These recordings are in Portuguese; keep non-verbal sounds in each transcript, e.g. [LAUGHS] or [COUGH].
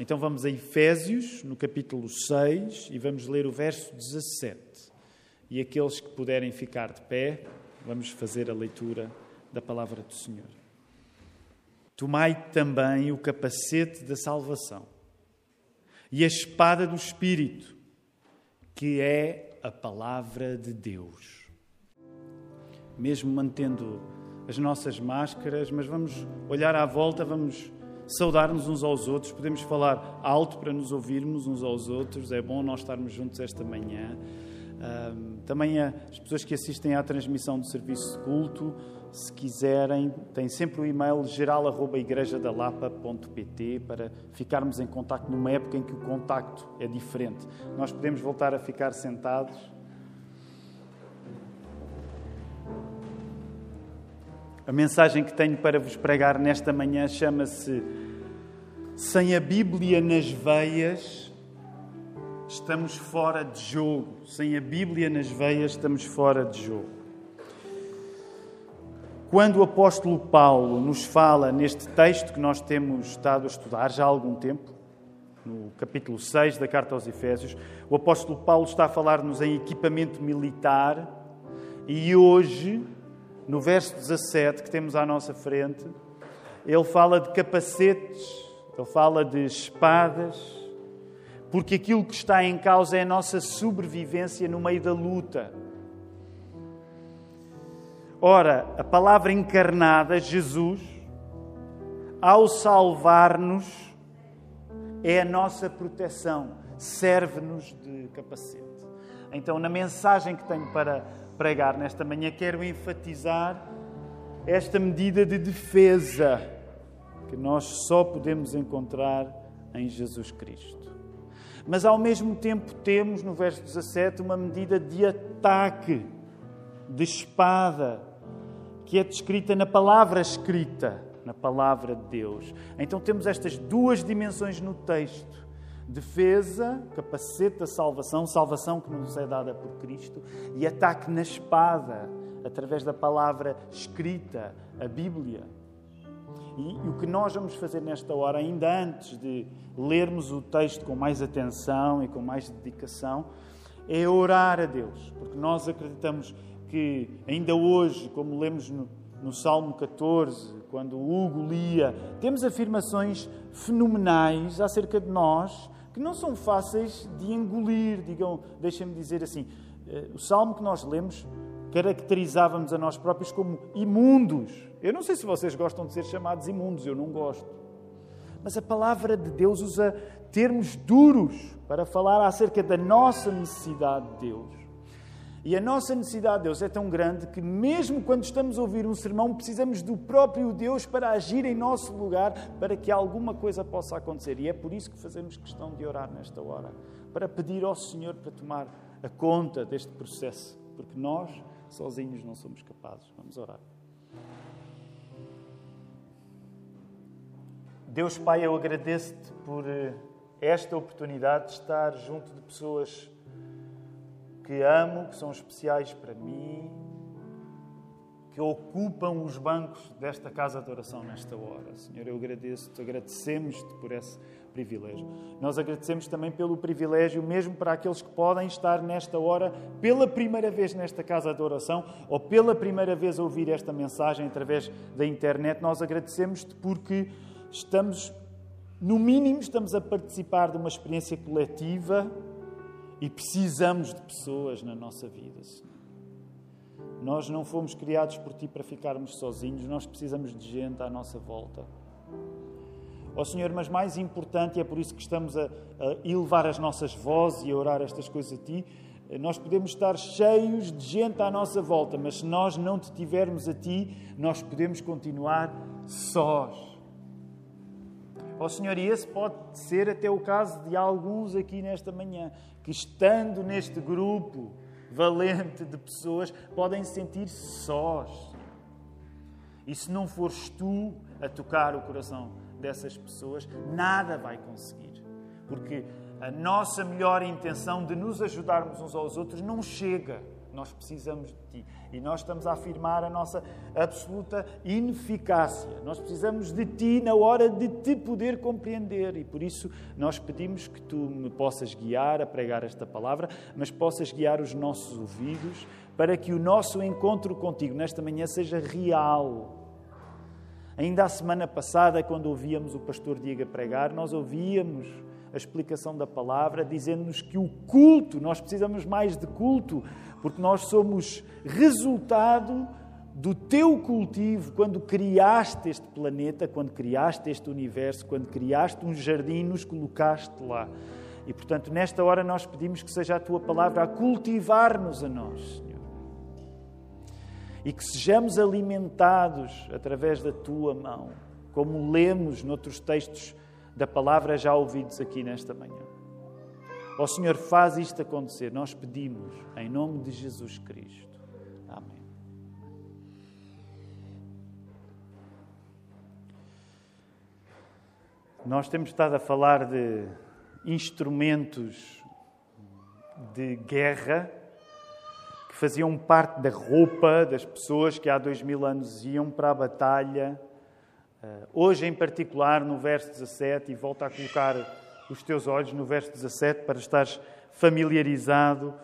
Então vamos a Efésios, no capítulo 6, e vamos ler o verso 17. E aqueles que puderem ficar de pé, vamos fazer a leitura da palavra do Senhor. Tomai também o capacete da salvação e a espada do Espírito, que é a palavra de Deus. Mesmo mantendo as nossas máscaras, mas vamos olhar à volta, vamos saudar-nos uns aos outros, podemos falar alto para nos ouvirmos uns aos outros. É bom nós estarmos juntos esta manhã. também as pessoas que assistem à transmissão do serviço de culto, se quiserem, têm sempre o e-mail geral.igrejadalapa.pt para ficarmos em contacto numa época em que o contacto é diferente. Nós podemos voltar a ficar sentados. A mensagem que tenho para vos pregar nesta manhã chama-se Sem a Bíblia nas veias, estamos fora de jogo. Sem a Bíblia nas veias, estamos fora de jogo. Quando o apóstolo Paulo nos fala neste texto que nós temos estado a estudar já há algum tempo, no capítulo 6 da carta aos Efésios, o apóstolo Paulo está a falar-nos em equipamento militar e hoje, no verso 17 que temos à nossa frente, ele fala de capacetes, ele fala de espadas, porque aquilo que está em causa é a nossa sobrevivência no meio da luta. Ora, a palavra encarnada, Jesus, ao salvar-nos, é a nossa proteção, serve-nos de capacete. Então, na mensagem que tenho para pregar nesta manhã, quero enfatizar esta medida de defesa que nós só podemos encontrar em Jesus Cristo. Mas, ao mesmo tempo, temos no verso 17 uma medida de ataque, de espada, que é descrita na palavra escrita, na palavra de Deus. Então temos estas duas dimensões no texto: defesa, capacete da salvação, salvação que nos é dada por Cristo, e ataque na espada, através da palavra escrita, a Bíblia. E, e, o que nós vamos fazer nesta hora, ainda antes de lermos o texto com mais atenção e com mais dedicação, é orar a Deus, porque nós acreditamos que ainda hoje, como lemos no, no Salmo 14, quando Hugo lia, temos afirmações fenomenais acerca de nós que não são fáceis de engolir. Digam, deixem-me dizer assim: eh, o Salmo que nós lemos caracterizávamos a nós próprios como imundos. Eu não sei se vocês gostam de ser chamados imundos, eu não gosto. Mas a palavra de Deus usa termos duros para falar acerca da nossa necessidade de Deus. E a nossa necessidade de Deus é tão grande que, mesmo quando estamos a ouvir um sermão, precisamos do próprio Deus para agir em nosso lugar, para que alguma coisa possa acontecer. E é por isso que fazemos questão de orar nesta hora para pedir ao Senhor para tomar a conta deste processo, porque nós, sozinhos, não somos capazes. Vamos orar. Deus Pai, eu agradeço-te por eh, esta oportunidade de estar junto de pessoas que amo, que são especiais para mim, que ocupam os bancos desta casa de oração nesta hora. Senhor, eu agradeço-te, agradecemos-te por esse privilégio. Nós agradecemos também pelo privilégio, mesmo para aqueles que podem estar nesta hora pela primeira vez nesta casa de oração ou pela primeira vez a ouvir esta mensagem através da internet. Nós agradecemos-te porque estamos, no mínimo, estamos a participar de uma experiência coletiva e precisamos de pessoas na nossa vida, Senhor. Nós não fomos criados por Ti para ficarmos sozinhos, nós precisamos de gente à nossa volta. Ó oh, Senhor, mas mais importante, e é por isso que estamos a, a elevar as nossas vozes e a orar estas coisas a Ti, nós podemos estar cheios de gente à nossa volta, mas se nós não te tivermos a Ti, nós podemos continuar sós. Ó oh, Senhor, e esse pode ser até o caso de alguns aqui nesta manhã que, estando neste grupo valente de pessoas, podem se sentir sós. E se não fores tu a tocar o coração dessas pessoas, nada vai conseguir. Porque a nossa melhor intenção de nos ajudarmos uns aos outros não chega Nós precisamos de Ti. E nós estamos a afirmar a nossa absoluta ineficácia. Nós precisamos de Ti na hora de Te poder compreender. E por isso nós pedimos que Tu me possas guiar a pregar esta palavra, mas possas guiar os nossos ouvidos para que o nosso encontro contigo nesta manhã seja real. Ainda a semana passada, quando ouvíamos o pastor Diego pregar, nós ouvíamos a explicação da palavra, dizendo-nos que o culto, nós precisamos mais de culto, porque nós somos resultado do teu cultivo quando criaste este planeta, quando criaste este universo, quando criaste um jardim, nos colocaste lá. E portanto, nesta hora nós pedimos que seja a tua palavra a cultivar-nos a nós, Senhor. E que sejamos alimentados através da tua mão, como lemos noutros textos da palavra já ouvidos aqui nesta manhã. Ó Senhor, faz isto acontecer. Nós pedimos em nome de Jesus Cristo. Amém. Nós temos estado a falar de instrumentos de guerra que faziam parte da roupa das pessoas que há dois mil anos iam para a batalha Uh, hoje, em particular, no verso 17, e volta a colocar os teus olhos no verso 17 para estares familiarizado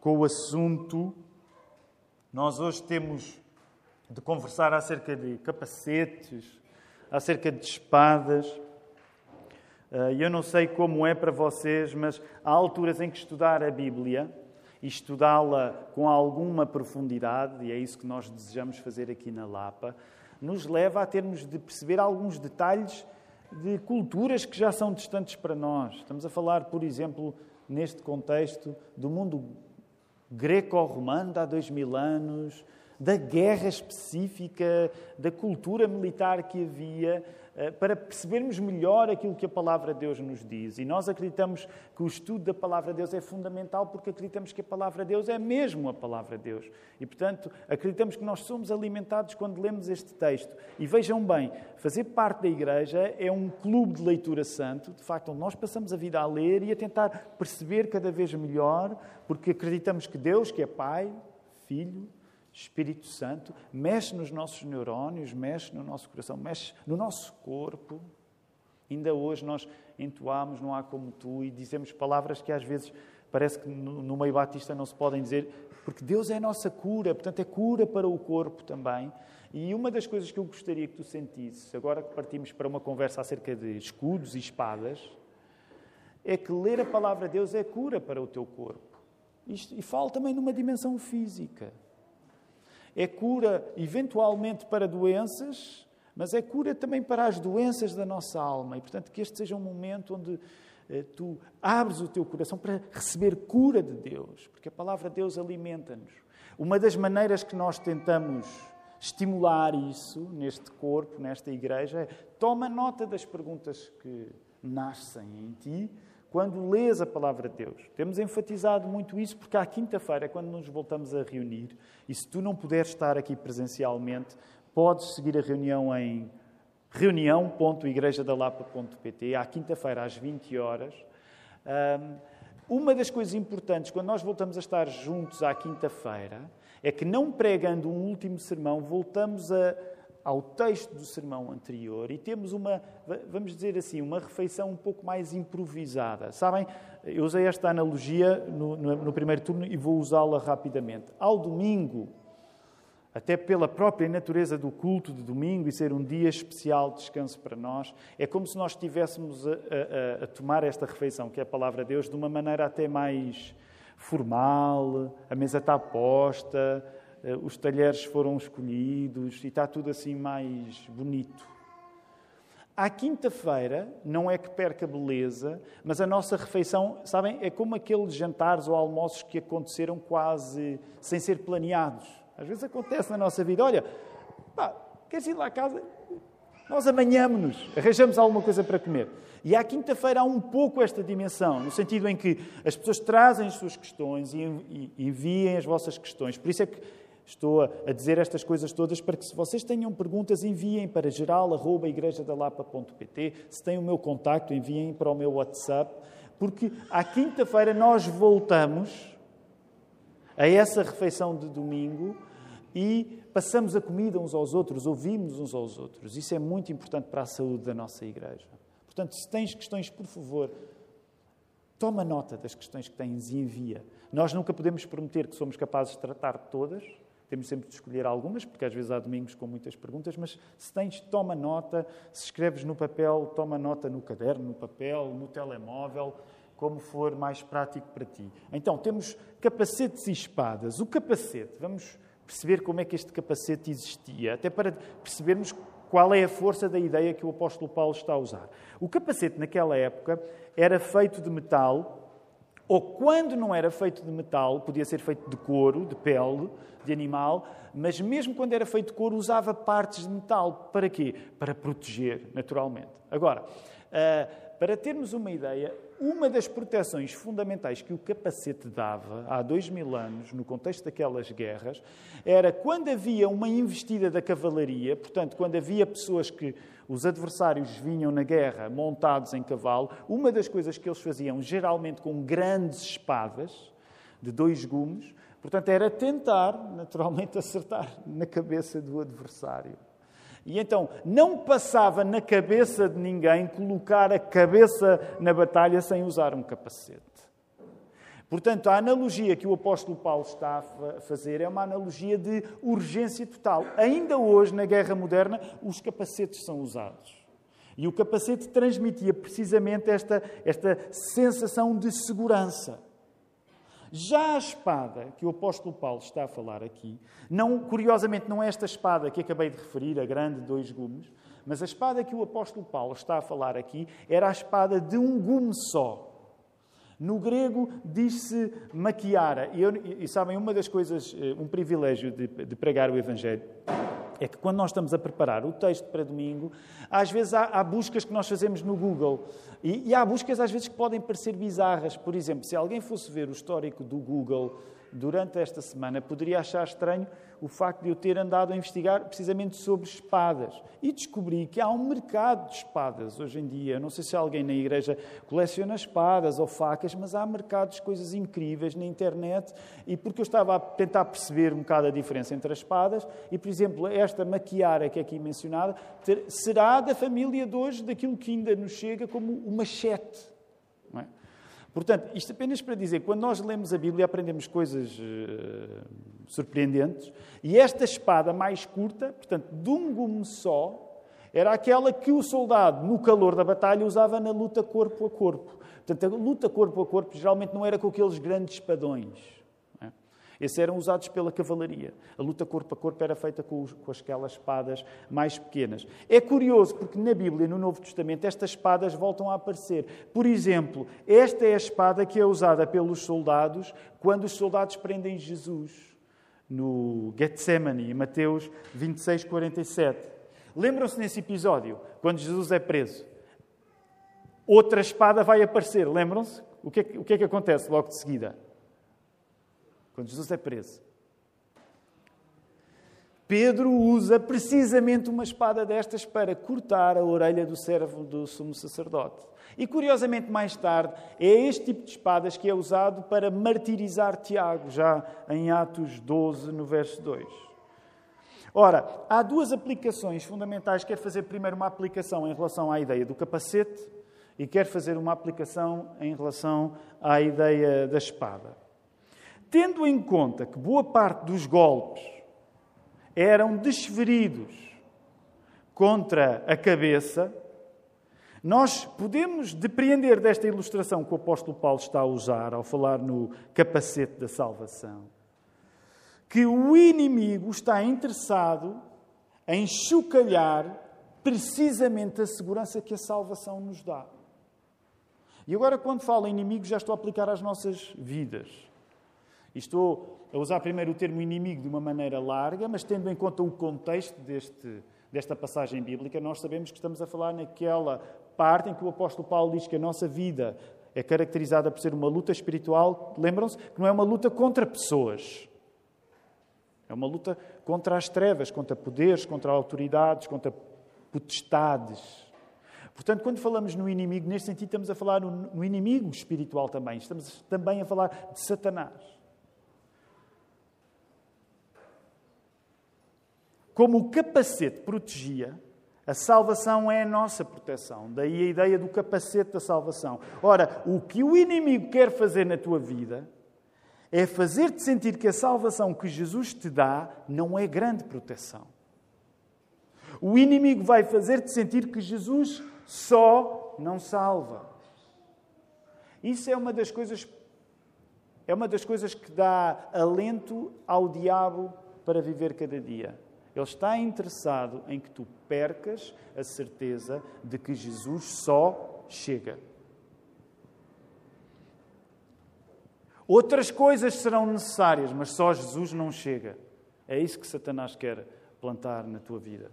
com o assunto. Nós hoje temos de conversar acerca de capacetes, acerca de espadas. Uh, eu não sei como é para vocês, mas há alturas em que estudar a Bíblia e estudá-la com alguma profundidade, e é isso que nós desejamos fazer aqui na Lapa nos leva a termos de perceber alguns detalhes de culturas que já são distantes para nós. Estamos a falar, por exemplo, neste contexto, do mundo greco-romano de há dois mil anos, da guerra específica, da cultura militar que havia, para percebermos melhor aquilo que a palavra de Deus nos diz. E nós acreditamos que o estudo da palavra de Deus é fundamental porque acreditamos que a palavra de Deus é mesmo a palavra de Deus. E, portanto, acreditamos que nós somos alimentados quando lemos este texto. E vejam bem, fazer parte da igreja é um clube de leitura santo, de facto, onde nós passamos a vida a ler e a tentar perceber cada vez melhor, porque acreditamos que Deus, que é Pai, Filho Espírito Santo mexe nos nossos neurónios, mexe no nosso coração, mexe no nosso corpo. Ainda hoje nós entoamos Não há como tu e dizemos palavras que às vezes parece que no meio batista não se podem dizer, porque Deus é a nossa cura, portanto é cura para o corpo também. E uma das coisas que eu gostaria que tu sentisses, agora que partimos para uma conversa acerca de escudos e espadas, é que ler a palavra de Deus é cura para o teu corpo. Isto, e falo também numa dimensão física é cura eventualmente para doenças, mas é cura também para as doenças da nossa alma. E, portanto, que este seja um momento onde eh, tu abres o teu coração para receber cura de Deus, porque a palavra de Deus alimenta-nos. Uma das maneiras que nós tentamos estimular isso neste corpo, nesta igreja, é toma nota das perguntas que nascem em ti quando lês a palavra de Deus. Temos enfatizado muito isso porque à quinta-feira, quando nos voltamos a reunir, e se tu não puderes estar aqui presencialmente, podes seguir a reunião em reunião.igrejadalapa.pt, à quinta-feira, às 20 horas. Uma das coisas importantes, quando nós voltamos a estar juntos à quinta-feira, é que não pregando um último sermão, voltamos a ao texto do sermão anterior e temos uma, vamos dizer assim, uma refeição um pouco mais improvisada. Sabem, eu usei esta analogia no, no, no primeiro turno e vou usá-la rapidamente. Ao domingo, até pela própria natureza do culto de domingo e ser um dia especial de descanso para nós, é como se nós estivéssemos a, a, a tomar esta refeição, que é a palavra de Deus, de uma maneira até mais formal, a mesa está posta, os talheres foram escolhidos e está tudo assim mais bonito. À quinta-feira, não é que perca beleza, mas a nossa refeição, sabem, é como aqueles jantares ou almoços que aconteceram quase sem ser planeados. Às vezes acontece na nossa vida. Olha, pá, queres ir lá à casa? Nós amanhamos-nos, arranjamos alguma coisa para comer. E à quinta-feira há um pouco esta dimensão, no sentido em que as pessoas trazem as suas questões e enviem as vossas questões. Por isso é que Estou a dizer estas coisas todas para que, se vocês tenham perguntas, enviem para geral.igrejadalapa.pt. Se têm o meu contacto, enviem para o meu WhatsApp, porque à quinta-feira nós voltamos a essa refeição de domingo e passamos a comida uns aos outros, ouvimos uns aos outros. Isso é muito importante para a saúde da nossa igreja. Portanto, se tens questões, por favor, toma nota das questões que tens e envia. Nós nunca podemos prometer que somos capazes de tratar de todas, temos sempre de escolher algumas, porque às vezes há domingos com muitas perguntas, mas se tens, toma nota. Se escreves no papel, toma nota no caderno, no papel, no telemóvel, como for mais prático para ti. Então, temos capacetes e espadas. O capacete, vamos perceber como é que este capacete existia, até para percebermos qual é a força da ideia que o apóstolo Paulo está a usar. O capacete, naquela época, era feito de metal ou quando não era feito de metal, podia ser feito de couro, de pele, de animal, mas mesmo quando era feito de couro, usava partes de metal. Para quê? Para proteger, naturalmente. Agora, ah, para termos uma ideia, uma das proteções fundamentais que o capacete dava há dois mil anos, no contexto daquelas guerras, era quando havia uma investida da cavalaria, portanto, quando havia pessoas que os adversários vinham na guerra montados em cavalo, uma das coisas que eles faziam, geralmente com grandes espadas de dois gumes, portanto, era tentar, naturalmente, [LAUGHS] acertar na cabeça do adversário. E então não passava na cabeça de ninguém colocar a cabeça na batalha sem usar um capacete. Portanto, a analogia que o apóstolo Paulo está a fazer é uma analogia de urgência total. Ainda hoje, na guerra moderna, os capacetes são usados. E o capacete transmitia precisamente esta, esta sensação de segurança. Já a espada que o apóstolo Paulo está a falar aqui, não, curiosamente não é esta espada que acabei de referir, a grande dois gumes, mas a espada que o apóstolo Paulo está a falar aqui era a espada de um gume só. No grego diz-se maquiara. E, eu, e, sabem, uma das coisas, eh, um privilégio de, de, pregar o Evangelho, é que quando nós estamos a preparar o texto para domingo, às vezes há, há buscas que nós fazemos no Google. E, e há buscas às vezes que podem parecer bizarras. Por exemplo, se alguém fosse ver o histórico do Google durante esta semana, poderia achar estranho o facto de eu ter andado a investigar precisamente sobre espadas. E descobri que há um mercado de espadas hoje em dia. Não sei se alguém na igreja coleciona espadas ou facas, mas há mercados de coisas incríveis na internet. E porque eu estava a tentar perceber um bocado a diferença entre as espadas, e por exemplo, esta maquiara que é aqui mencionada, será da família de hoje daquilo que ainda nos chega como o machete. Não é? Portanto, isto apenas para dizer, quando nós lemos a Bíblia aprendemos coisas uh, surpreendentes, e esta espada mais curta, portanto, de um gume só, era aquela que o soldado, no calor da batalha, usava na luta corpo a corpo. Portanto, a luta corpo a corpo geralmente não era com aqueles grandes espadões. Esses eram usados pela cavalaria. A luta corpo a corpo era feita com, os, com aquelas espadas mais pequenas. É curioso porque na Bíblia, no Novo Testamento, estas espadas voltam a aparecer. Por exemplo, esta é a espada que é usada pelos soldados quando os soldados prendem Jesus no Getsemane, em Mateus 26, 47. Lembram-se nesse episódio, quando Jesus é preso? Outra espada vai aparecer, lembram-se? O é, o que é que acontece logo de seguida? Quando Jesus é preso. Pedro usa precisamente uma espada destas para cortar a orelha do servo do sumo sacerdote. E curiosamente, mais tarde, é este tipo de espadas que é usado para martirizar Tiago, já em Atos 12, no verso 2. Ora, há duas aplicações fundamentais. Quero fazer primeiro uma aplicação em relação à ideia do capacete e quero fazer uma aplicação em relação à ideia da espada. Tendo em conta que boa parte dos golpes eram desferidos contra a cabeça, nós podemos depreender desta ilustração que o apóstolo Paulo está a usar ao falar no capacete da salvação, que o inimigo está interessado em chocalhar precisamente a segurança que a salvação nos dá. E agora, quando falo em inimigo, já estou a aplicar às nossas vidas. E estou a usar primeiro o termo inimigo de uma maneira larga, mas tendo em conta o contexto deste, desta passagem bíblica, nós sabemos que estamos a falar naquela parte em que o apóstolo Paulo diz que a nossa vida é caracterizada por ser uma luta espiritual. Lembram-se que não é uma luta contra pessoas. É uma luta contra as trevas, contra poderes, contra autoridades, contra potestades. Portanto, quando falamos no inimigo, neste sentido, estamos a falar no inimigo espiritual também. Estamos também a falar de Satanás. Como o capacete protegia, a salvação é a nossa proteção. Daí a ideia do capacete da salvação. Ora, o que o inimigo quer fazer na tua vida é fazer-te sentir que a salvação que Jesus te dá não é grande proteção. O inimigo vai fazer-te sentir que Jesus só não salva. Isso é uma das coisas é uma das coisas que dá alento ao diabo para viver cada dia. Ele está interessado em que tu percas a certeza de que Jesus só chega. Outras coisas serão necessárias, mas só Jesus não chega. É isso que Satanás quer plantar na tua vida.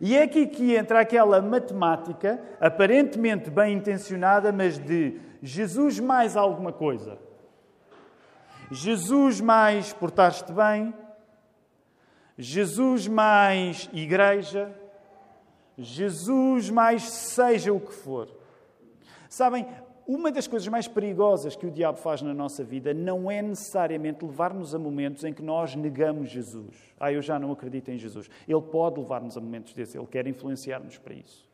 E é aqui que entra aquela matemática, aparentemente bem intencionada, mas de Jesus mais alguma coisa. Jesus mais portar-te bem. Jesus mais igreja. Jesus mais seja o que for. Sabem, uma das coisas mais perigosas que o diabo faz na nossa vida não é necessariamente levar-nos a momentos em que nós negamos Jesus. Ah, eu já não acredito em Jesus. Ele pode levar-nos a momentos desses, ele quer influenciar-nos para isso.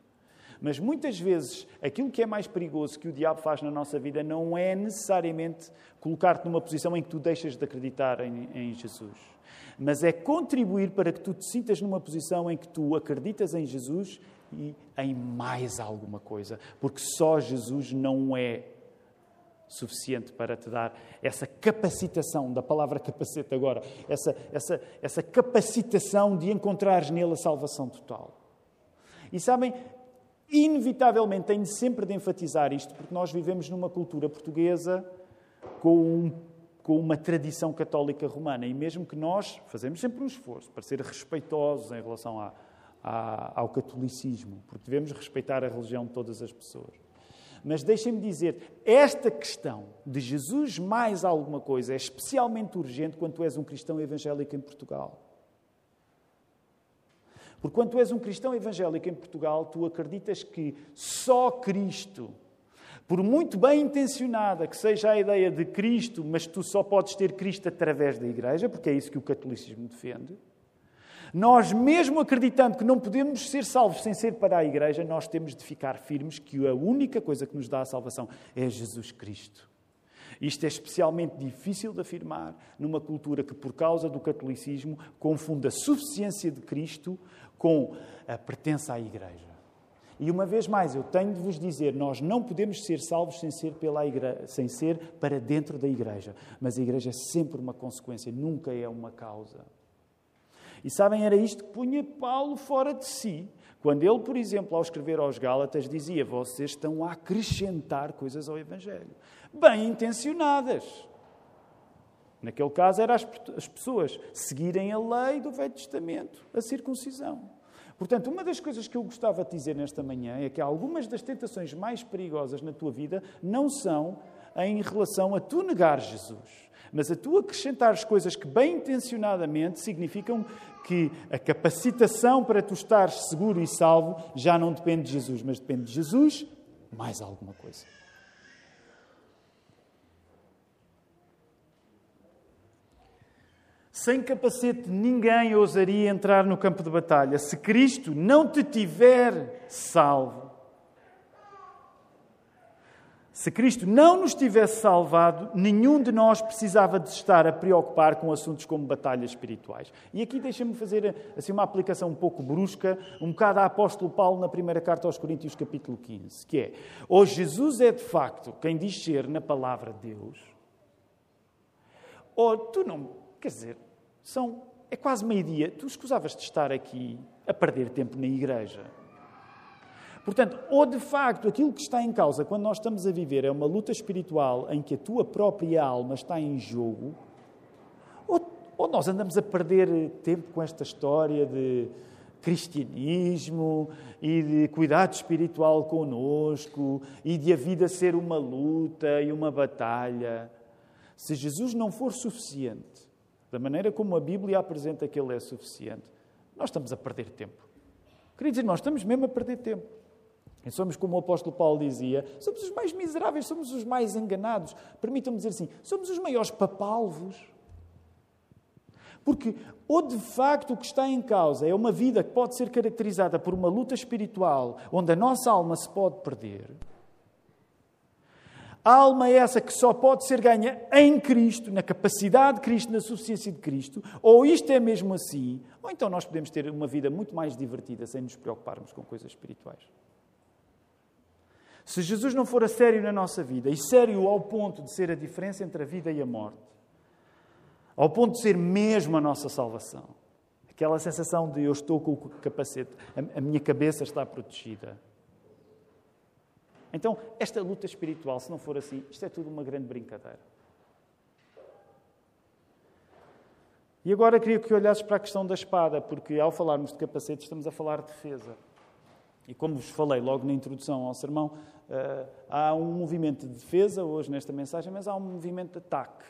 Mas muitas vezes aquilo que é mais perigoso que o diabo faz na nossa vida não é necessariamente colocar-te numa posição em que tu deixas de acreditar em, em Jesus, mas é contribuir para que tu te sintas numa posição em que tu acreditas em Jesus e em mais alguma coisa, porque só Jesus não é suficiente para te dar essa capacitação, da palavra capacete agora, essa, essa, essa capacitação de encontrares nele a salvação total. E sabem, inevitavelmente tenho sempre de enfatizar isto, porque nós vivemos numa cultura portuguesa com, um, com uma tradição católica romana, e mesmo que nós fazemos sempre um esforço para ser respeitosos em relação a ao catolicismo, porque devemos respeitar a religião de todas as pessoas. Mas deixem-me dizer, esta questão de Jesus mais alguma coisa é especialmente urgente quando tu és um cristão evangélico em Portugal. Porque quando tu és um cristão evangélico em Portugal, tu acreditas que só Cristo, por muito bem intencionada que seja a ideia de Cristo, mas tu só podes ter Cristo através da Igreja, porque é isso que o catolicismo defende, nós, mesmo acreditando que não podemos ser salvos sem ser para a igreja, nós temos de ficar firmes que a única coisa que nos dá a salvação é Jesus Cristo. Isto é especialmente difícil de afirmar numa cultura que, por causa do catolicismo, confunde a suficiência de Cristo com a pertença à Igreja. E uma vez mais, eu tenho de vos dizer: nós não podemos ser salvos sem ser, pela igreja, sem ser para dentro da Igreja. Mas a Igreja é sempre uma consequência, nunca é uma causa. E sabem, era isto que punha Paulo fora de si. Quando ele, por exemplo, ao escrever aos Gálatas, dizia: Vocês estão a acrescentar coisas ao Evangelho. Bem intencionadas. Naquele caso, eram as pessoas seguirem a lei do Velho Testamento, a circuncisão. Portanto, uma das coisas que eu gostava de dizer nesta manhã é que algumas das tentações mais perigosas na tua vida não são em relação a tu negar Jesus, mas a tu acrescentares coisas que bem intencionadamente significam que a capacitação para tu estares seguro e salvo já não depende de Jesus, mas depende de Jesus mais alguma coisa. Sem capacete, ninguém ousaria entrar no campo de batalha. Se Cristo não te tiver salvo, se Cristo não nos tivesse salvado, nenhum de nós precisava de estar a preocupar com assuntos como batalhas espirituais. E aqui deixa-me fazer assim, uma aplicação um pouco brusca, um bocado a apóstolo Paulo na primeira carta aos Coríntios, capítulo 15, que é, ou Jesus é de facto quem diz ser na palavra de Deus, ou tu não, quer dizer, são, é quase meio-dia, tu escusavas de estar aqui a perder tempo na igreja. Portanto, ou de facto aquilo que está em causa quando nós estamos a viver é uma luta espiritual em que a tua própria alma está em jogo, ou, ou nós andamos a perder tempo com esta história de cristianismo e de cuidado espiritual conosco e de a vida ser uma luta e uma batalha. Se Jesus não for suficiente, da maneira como a Bíblia apresenta que Ele é suficiente, nós estamos a perder tempo. Queridos irmãos, estamos mesmo a perder tempo. E somos, como o apóstolo Paulo dizia, somos os mais miseráveis, somos os mais enganados. Permitam-me dizer assim, somos os maiores papalvos. Porque, ou de facto o que está em causa é uma vida que pode ser caracterizada por uma luta espiritual, onde a nossa alma se pode perder, a alma é essa que só pode ser ganha em Cristo, na capacidade de Cristo, na suficiência de Cristo, ou isto é mesmo assim, ou então nós podemos ter uma vida muito mais divertida sem nos preocuparmos com coisas espirituais. Se Jesus não for a sério na nossa vida, e sério ao ponto de ser a diferença entre a vida e a morte, ao ponto de ser mesmo a nossa salvação, aquela sensação de eu estou com o capacete, a minha cabeça está protegida, então, esta luta espiritual, se não for assim, isto é tudo uma grande brincadeira. E agora queria que olhasses para a questão da espada, porque ao falarmos de capacete estamos a falar de defesa. E como vos falei logo na introdução ao sermão, eh, há um movimento de defesa hoje nesta mensagem, mas há um movimento de ataque.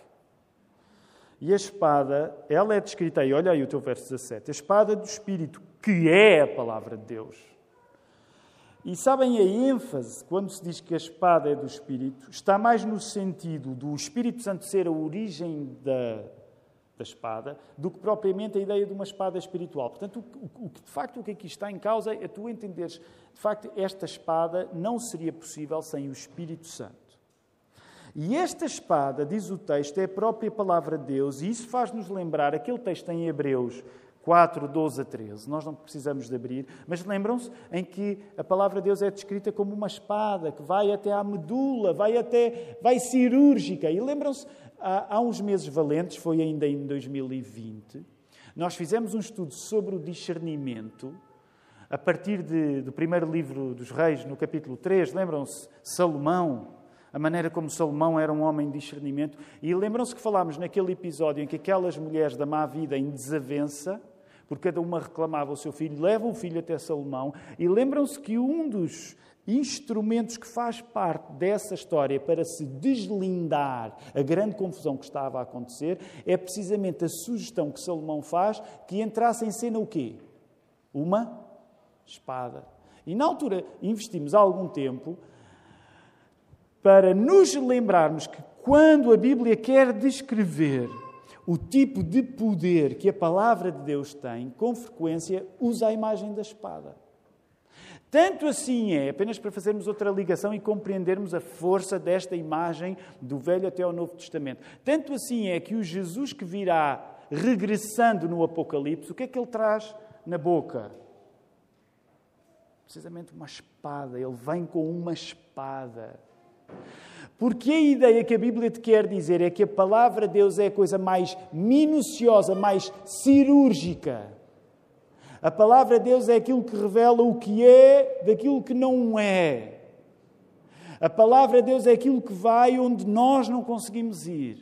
E a espada, ela é descrita aí, olha aí o teu verso 17, a espada do Espírito, que é a palavra de Deus. E sabem a ênfase, quando se diz que a espada é do Espírito, está mais no sentido do Espírito Santo ser a origem da, da espada, do que propriamente a ideia de uma espada espiritual. Portanto, o, o, de facto o que aqui está em causa é tu entenderes, de facto, esta espada não seria possível sem o Espírito Santo. E esta espada, diz o texto, é a própria palavra de Deus, e isso faz-nos lembrar aquele texto em Hebreus, 4, 12 a 13. Nós não precisamos de abrir, mas lembram-se em que a palavra de Deus é descrita como uma espada que vai até à medula, vai até, vai cirúrgica. E lembram-se, há, há uns meses valentes, foi ainda em 2020, nós fizemos um estudo sobre o discernimento a partir de, do primeiro livro dos Reis, no capítulo 3, lembram-se? Salomão, a maneira como Salomão era um homem de discernimento. E lembram-se que falámos naquele episódio em que aquelas mulheres da má vida em desavença porque cada uma reclamava o seu filho, levam o filho até Salomão e lembram-se que um dos instrumentos que faz parte dessa história para se deslindar a grande confusão que estava a acontecer é precisamente a sugestão que Salomão faz que entrasse em cena o quê? Uma espada. E na altura investimos algum tempo para nos lembrarmos que quando a Bíblia quer descrever o tipo de poder que a palavra de Deus tem, com frequência, usa a imagem da espada. Tanto assim é, apenas para fazermos outra ligação e compreendermos a força desta imagem do Velho até ao Novo Testamento. Tanto assim é que o Jesus que virá regressando no Apocalipse, o que é que ele traz na boca? Precisamente uma espada. Ele vem com uma espada. Porque a ideia que a Bíblia te quer dizer é que a palavra de Deus é a coisa mais minuciosa, mais cirúrgica. A palavra de Deus é aquilo que revela o que é daquilo que não é. A palavra de Deus é aquilo que vai onde nós não conseguimos ir.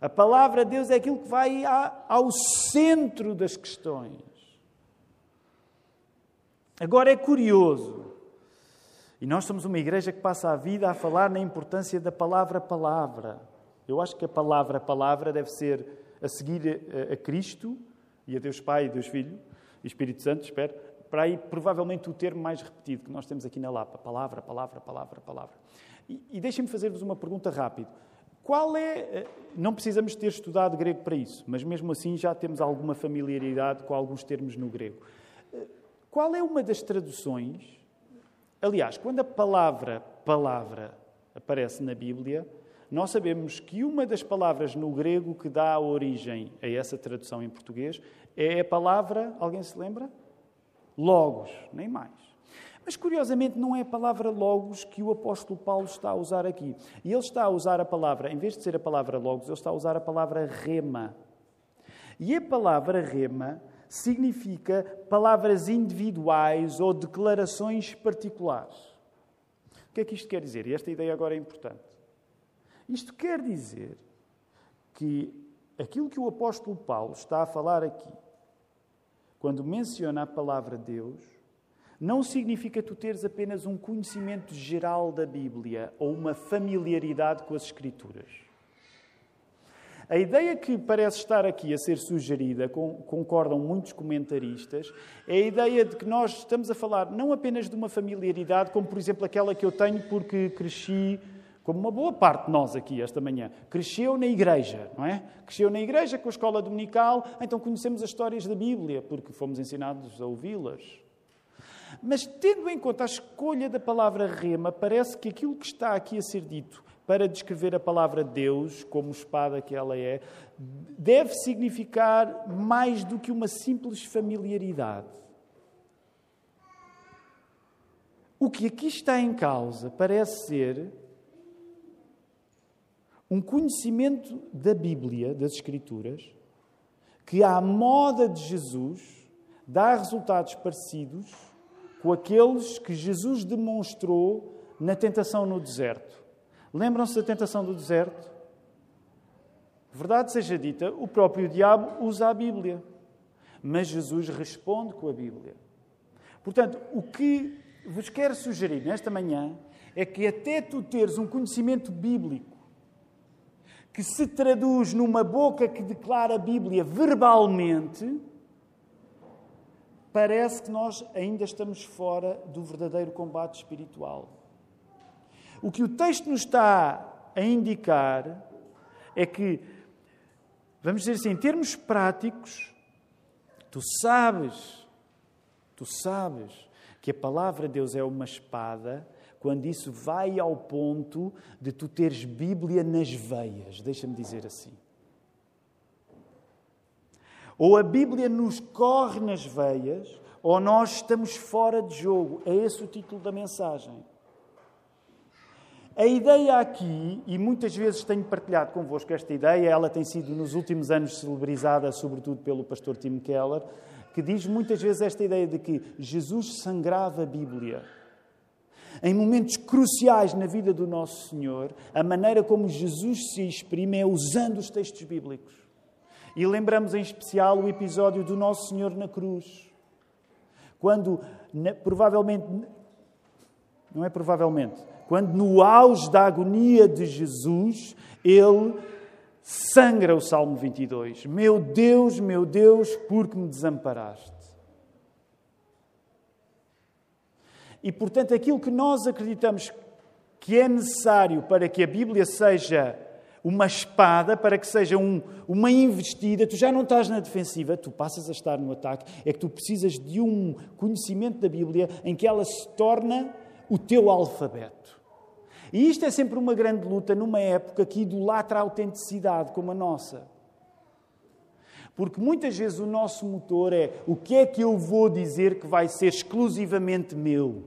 A palavra de Deus é aquilo que vai ao centro das questões. Agora é curioso e nós somos uma igreja que passa a vida a falar na importância da palavra-palavra. Eu acho que a palavra-palavra deve ser a seguir a, Cristo e a Deus Pai e Deus Filho e Espírito Santo, espero, para aí provavelmente o termo mais repetido que nós temos aqui na Lapa. Palavra, palavra, palavra, palavra. E, e deixem-me fazer-vos uma pergunta rápida. Qual é. Eh, não precisamos ter estudado grego para isso, mas mesmo assim já temos alguma familiaridade com alguns termos no grego. Eh, qual é uma das traduções Aliás, quando a palavra palavra aparece na Bíblia, nós sabemos que uma das palavras no grego que dá origem a essa tradução em português é a palavra, alguém se lembra? Logos, nem mais. Mas curiosamente não é a palavra logos que o apóstolo Paulo está a usar aqui. E ele está a usar a palavra, em vez de ser a palavra logos, ele está a usar a palavra rema. E a palavra rema significa palavras individuais ou declarações particulares. O que é que isto quer dizer? E esta ideia agora é importante. Isto quer dizer que aquilo que o apóstolo Paulo está a falar aqui, quando menciona a palavra Deus, não significa tu teres apenas um conhecimento geral da Bíblia ou uma familiaridade com as Escrituras. A ideia que parece estar aqui a ser sugerida, concordam muitos comentaristas, é a ideia de que nós estamos a falar não apenas de uma familiaridade, como por exemplo aquela que eu tenho porque cresci como uma boa parte de nós aqui esta manhã, cresceu na igreja, não é? Cresceu na igreja com a escola dominical, então conhecemos as histórias da Bíblia, porque fomos ensinados a ouvi-las. Mas tendo em conta a escolha da palavra rema, parece que aquilo que está aqui a ser dito para descrever a palavra Deus, como espada que ela é, deve significar mais do que uma simples familiaridade. O que aqui está em causa parece ser um conhecimento da Bíblia, das Escrituras, que, à moda de Jesus, dá resultados parecidos com aqueles que Jesus demonstrou na tentação no deserto. Lembram-se da tentação do deserto? Verdade seja dita, o próprio diabo usa a Bíblia, mas Jesus responde com a Bíblia. Portanto, o que vos quero sugerir nesta manhã é que até tu teres um conhecimento bíblico que se traduz numa boca que declara a Bíblia verbalmente, parece que nós ainda estamos fora do verdadeiro combate espiritual. O que o texto nos está a indicar é que, vamos dizer assim, em termos práticos, tu sabes, tu sabes que a palavra de Deus é uma espada quando isso vai ao ponto de tu teres Bíblia nas veias, deixa-me dizer assim. Ou a Bíblia nos corre nas veias, ou nós estamos fora de jogo. É esse o título da mensagem. A ideia aqui, e muitas vezes tenho partilhado convosco esta ideia, ela tem sido nos últimos anos celebrizada, sobretudo pelo pastor Tim Keller, que diz muitas vezes esta ideia de que Jesus sangrava a Bíblia. Em momentos cruciais na vida do nosso Senhor, a maneira como Jesus se exprime é usando os textos bíblicos. E lembramos em especial o episódio do Nosso Senhor na cruz. Quando, provavelmente, não é provavelmente, quando no auge da agonia de Jesus, ele sangra o Salmo 22. Meu Deus, meu Deus, por que me desamparaste? E, portanto, aquilo que nós acreditamos que é necessário para que a Bíblia seja uma espada, para que seja um, uma investida, tu já não estás na defensiva, tu passas a estar no ataque, é que tu precisas de um conhecimento da Bíblia em que ela se torna o teu alfabeto. E isto é sempre uma grande luta numa época que idolatra a autenticidade como a nossa. Porque muitas vezes o nosso motor é o que é que eu vou dizer que vai ser exclusivamente meu?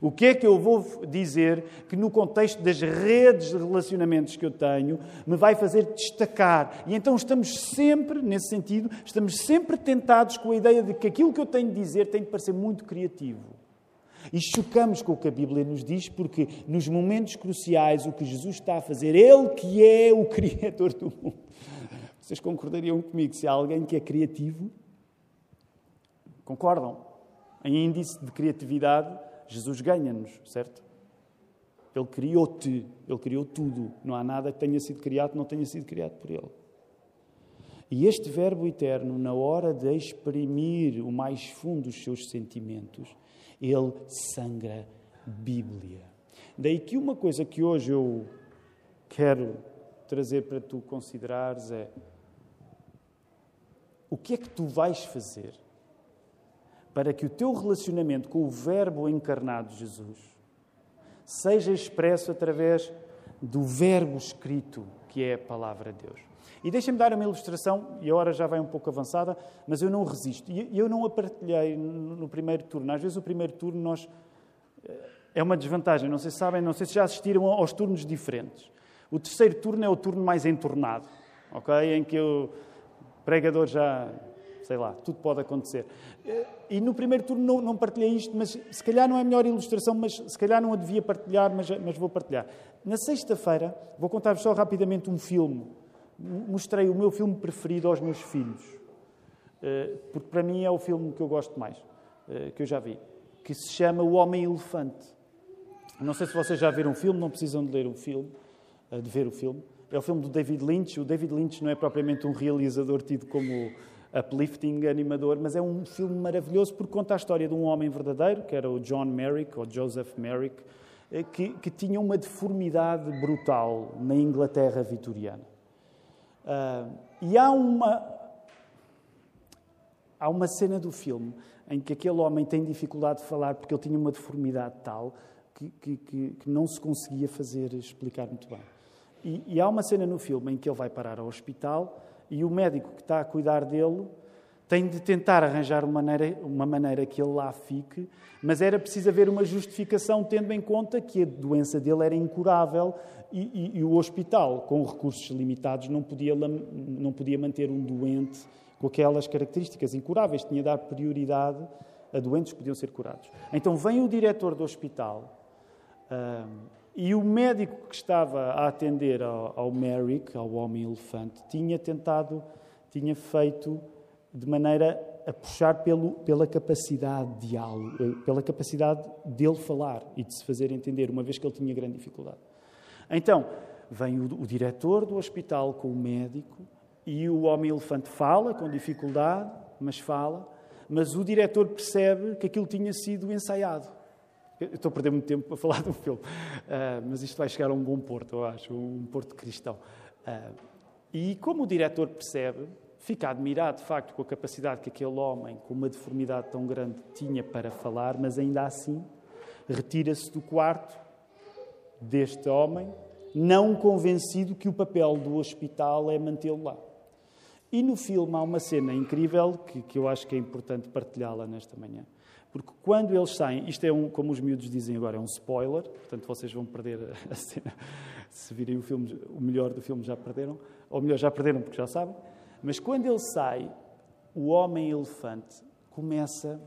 O que é que eu vou dizer que, no contexto das redes de relacionamentos que eu tenho, me vai fazer destacar? E então estamos sempre, nesse sentido, estamos sempre tentados com a ideia de que aquilo que eu tenho de dizer tem de parecer muito criativo. E chocamos com o que a Bíblia nos diz, porque nos momentos cruciais o que Jesus está a fazer, Ele que é o [LAUGHS] Criador do mundo. Vocês concordariam comigo se há alguém que é criativo? Concordam? Em índice de criatividade, Jesus ganha-nos, certo? Ele criou-te, Ele criou tudo. Não há nada que tenha sido criado que não tenha sido criado por Ele. E este Verbo eterno, na hora de exprimir o mais fundo dos seus sentimentos, ele sangra Bíblia. Daí que uma coisa que hoje eu quero trazer para tu considerares é o que é que tu vais fazer para que o teu relacionamento com o Verbo encarnado Jesus seja expresso através do Verbo escrito, que é a palavra de Deus. E deixem-me dar uma ilustração, e a hora já vai um pouco avançada, mas eu não resisto. E eu não a partilhei no primeiro turno. Às vezes, o primeiro turno nós. Eh, é uma desvantagem, não sei se sabem, não sei se já assistiram aos turnos diferentes. O terceiro turno é o turno mais entornado, ok? Em que o pregador já. sei lá, tudo pode acontecer. Eh, e no primeiro turno não, não partilhei isto, mas se calhar não é a melhor ilustração, mas se calhar não a devia partilhar, mas, mas vou partilhar. Na sexta-feira, vou contar-vos só rapidamente um filme mostrei o meu filme preferido aos meus filhos, eh, porque para mim é o filme que eu gosto mais, eh, que eu já vi, que se chama O Homem-Elefante. Não sei se vocês já viram o filme, não precisam de ler o filme, eh, de ver o filme. É o filme do David Lynch. O David Lynch não é propriamente um realizador tido como uplifting animador, mas é um filme maravilhoso porque conta a história de um homem verdadeiro, que era o John Merrick, ou Joseph Merrick, que, que tinha uma deformidade brutal na Inglaterra vitoriana. Uh, e há uma, há uma cena do filme em que aquele homem tem dificuldade de falar porque ele tinha uma deformidade tal que, que, que, que não se conseguia fazer explicar muito bem. E, e, há uma cena no filme em que ele vai parar ao hospital e o médico que está a cuidar dele tem de tentar arranjar uma maneira, uma maneira que ele lá fique, mas era preciso haver uma justificação tendo em conta que a doença dele era incurável e, e, e o hospital, com recursos limitados, não podia, não podia manter um doente com aquelas características incuráveis, tinha de dar prioridade a doentes que podiam ser curados. Então vem o diretor do hospital uh, e o médico que estava a atender ao, ao Merrick, ao homem-elefante, tinha tentado, tinha feito de maneira a puxar pelo, pela capacidade de diálogo, eh, pela capacidade dele falar e de se fazer entender, uma vez que ele tinha grande dificuldade. Então, vem o, o diretor do hospital com o médico e o homem-elefante fala com dificuldade, mas fala, mas o diretor percebe que aquilo tinha sido ensaiado. Eu estou a perder muito tempo para falar do filme, uh, mas isto vai chegar a um bom porto, eu acho, um porto cristão. Uh, e como o diretor percebe, fica admirado, de facto, com a capacidade que aquele homem, com uma deformidade tão grande, tinha para falar, mas ainda assim retira-se do quarto deste homem, não convencido que o papel do hospital é mantê-lo lá. E no filme há uma cena incrível que, que eu acho que é importante partilhá-la nesta manhã. Porque quando eles saem, isto é um, como os miúdos dizem agora, é um spoiler, portanto vocês vão perder a cena. [LAUGHS] Se virem o filme, o melhor do filme já perderam, ou melhor, já perderam porque já sabem. Mas quando ele sai, o homem-elefante começa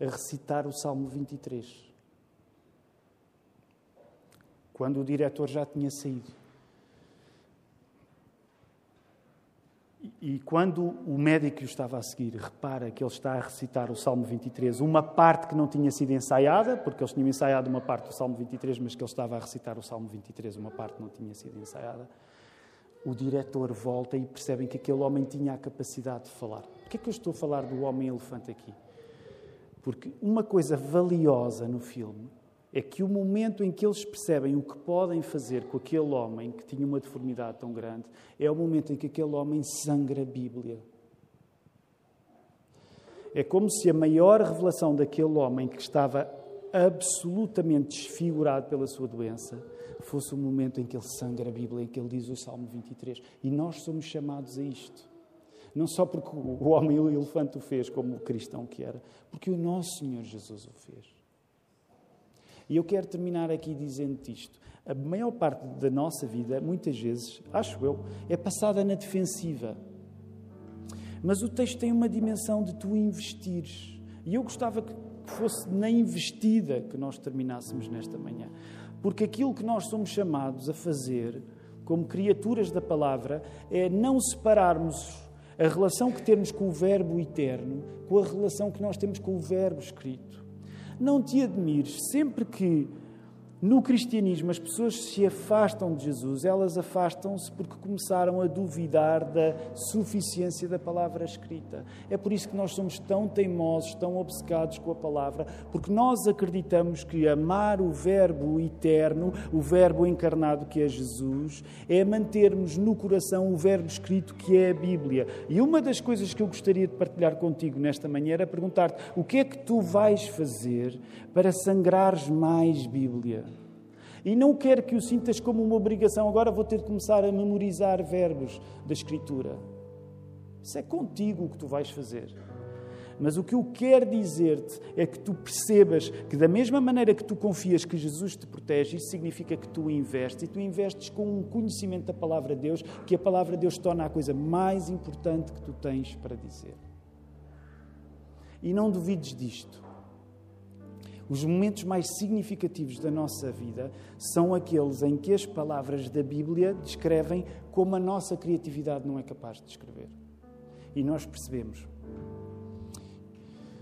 a recitar o Salmo 23. Quando o diretor já tinha saído. E quando o médico o estava a seguir repara que ele está a recitar o Salmo 23, uma parte que não tinha sido ensaiada, porque eles tinham ensaiado uma parte do Salmo 23, mas que ele estava a recitar o Salmo 23, uma parte não tinha sido ensaiada, o diretor volta e percebem que aquele homem tinha a capacidade de falar. Por que é que eu estou a falar do homem-elefante aqui? Porque uma coisa valiosa no filme é que o momento em que eles percebem o que podem fazer com aquele homem que tinha uma deformidade tão grande é o momento em que aquele homem sangra a Bíblia. É como se a maior revelação daquele homem que estava absolutamente desfigurado pela sua doença fosse o momento em que ele sangra a Bíblia, em que ele diz o Salmo 23. E nós somos chamados a isto. Não só porque o homem o elefante o fez, como o cristão que era, porque o nosso Senhor Jesus o fez. E eu quero terminar aqui dizendo isto. A maior parte da nossa vida, muitas vezes, acho eu, é passada na defensiva. Mas o texto tem uma dimensão de tu investires. E eu gostava que fosse na investida que nós terminássemos nesta manhã. Porque aquilo que nós somos chamados a fazer, como criaturas da palavra, é não separarmos a relação que temos com o Verbo eterno com a relação que nós temos com o Verbo escrito. Não te admires, sempre que no cristianismo, as pessoas se afastam de Jesus, elas afastam-se porque começaram a duvidar da suficiência da palavra escrita. É por isso que nós somos tão teimosos, tão obcecados com a palavra, porque nós acreditamos que amar o Verbo eterno, o Verbo encarnado que é Jesus, é mantermos no coração o Verbo escrito que é a Bíblia. E uma das coisas que eu gostaria de partilhar contigo nesta manhã era perguntar-te o que é que tu vais fazer para sangrares mais Bíblia. E não quero que o sintas como uma obrigação. Agora vou ter de começar a memorizar verbos da Escritura. Isso é contigo o que tu vais fazer. Mas o que eu quero dizer-te é que tu percebas que, da mesma maneira que tu confias que Jesus te protege, isso significa que tu investes. E tu investes com um conhecimento da palavra de Deus, que a palavra de Deus torna a coisa mais importante que tu tens para dizer. E não duvides disto. Os momentos mais significativos da nossa vida são aqueles em que as palavras da Bíblia descrevem como a nossa criatividade não é capaz de descrever. E nós percebemos.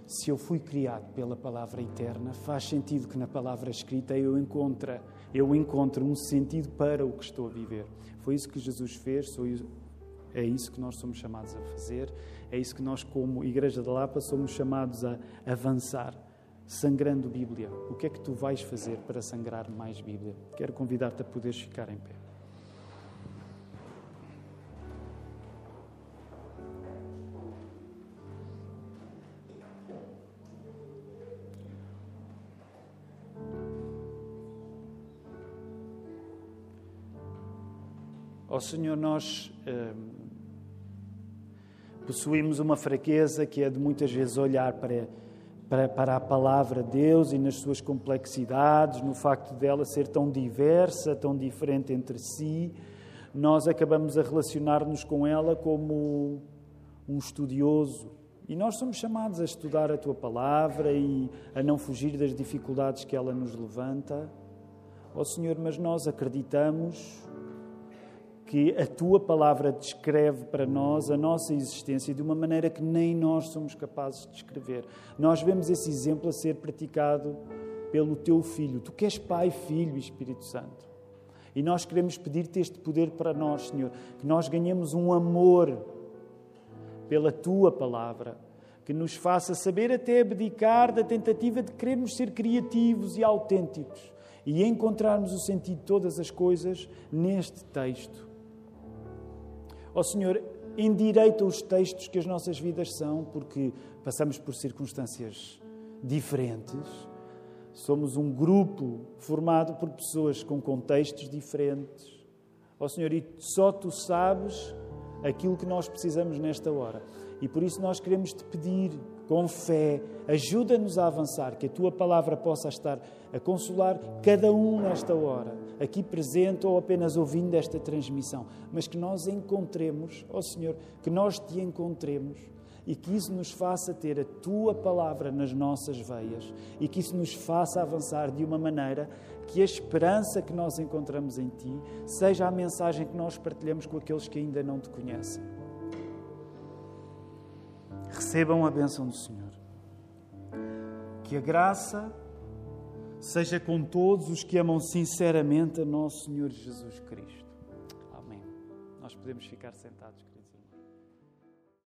Se eu fui criado pela palavra eterna, faz sentido que na palavra escrita eu encontre, eu encontre um sentido para o que estou a viver. Foi isso que Jesus fez, é isso que nós somos chamados a fazer, é isso que nós, como Igreja da Lapa, somos chamados a avançar sangrando Bíblia. O que é que tu vais fazer para sangrar mais Bíblia? Quero convidar-te a poderes ficar em pé. Ó oh, Senhor, nós hum, possuímos uma fraqueza que é de muitas vezes olhar para, para, para a palavra de Deus e nas suas complexidades, no facto dela ser tão diversa, tão diferente entre si, nós acabamos a relacionar-nos com ela como um estudioso. E nós somos chamados a estudar a tua palavra e a não fugir das dificuldades que ela nos levanta. Ó oh, Senhor, mas nós acreditamos que a tua palavra descreve para nós a nossa existência de uma maneira que nem nós somos capazes de descrever. Nós vemos esse exemplo a ser praticado pelo teu filho. Tu que és Pai, Filho e Espírito Santo. E nós queremos pedir-te este poder para nós, Senhor, que nós ganhemos um amor pela tua palavra, que nos faça saber até abdicar da tentativa de querermos ser criativos e autênticos e encontrarmos o sentido de todas as coisas neste texto Ó oh, Senhor, endireita os textos que as nossas vidas são, porque passamos por circunstâncias diferentes. Somos um grupo formado por pessoas com contextos diferentes. Ó oh, Senhor, e só tu sabes aquilo que nós precisamos nesta hora. E por isso nós queremos te pedir, com fé, ajuda-nos a avançar, que a tua palavra possa estar a consolar cada um nesta hora, aqui presente ou apenas ouvindo esta transmissão, mas que nós encontremos, ó oh Senhor, que nós te encontremos e que isso nos faça ter a tua palavra nas nossas veias e que isso nos faça avançar de uma maneira que a esperança que nós encontramos em ti seja a mensagem que nós partilhamos com aqueles que ainda não te conhecem. Recebam a bênção do Senhor. Que a graça seja com todos os que amam sinceramente a nosso Senhor Jesus Cristo. Amém. Nós podemos ficar sentados.